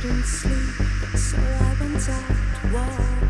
couldn't sleep, so I went out to walk.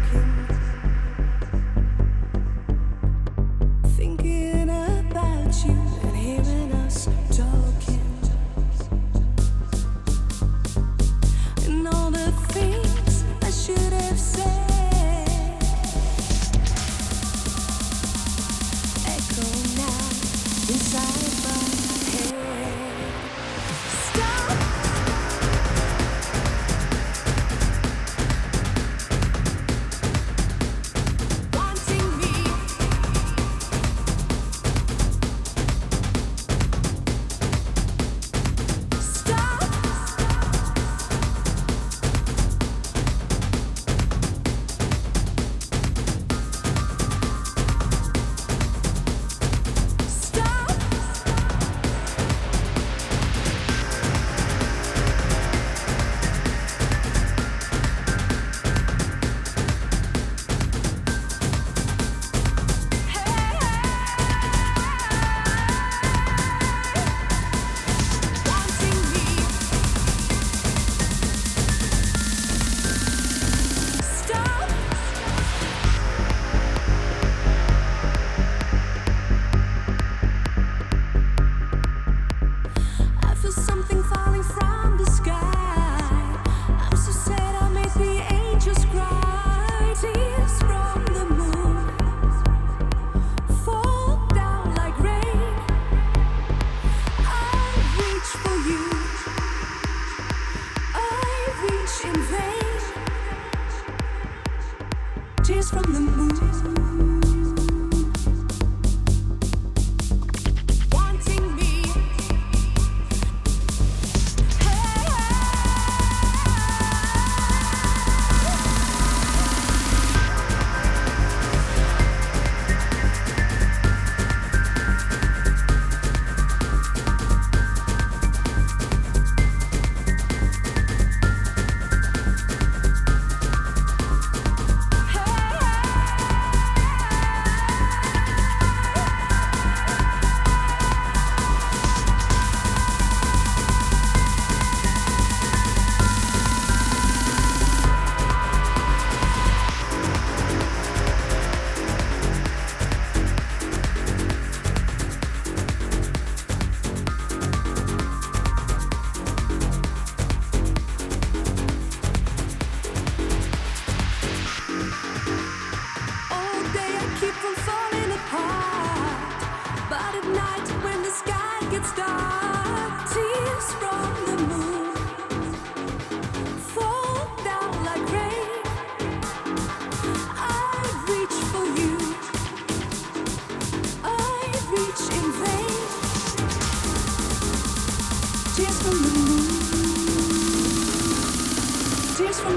from the moon.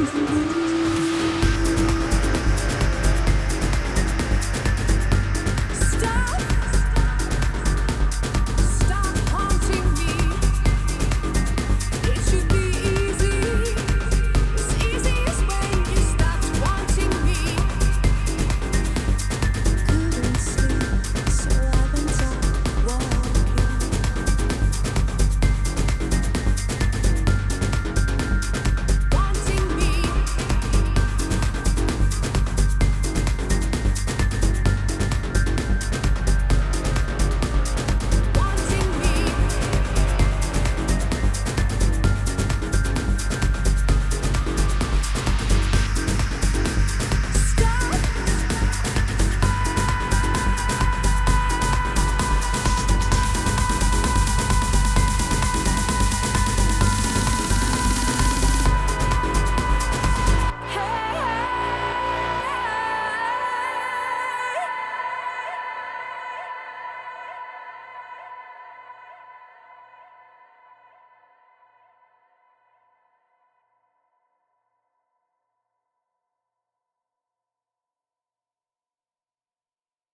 Thank you.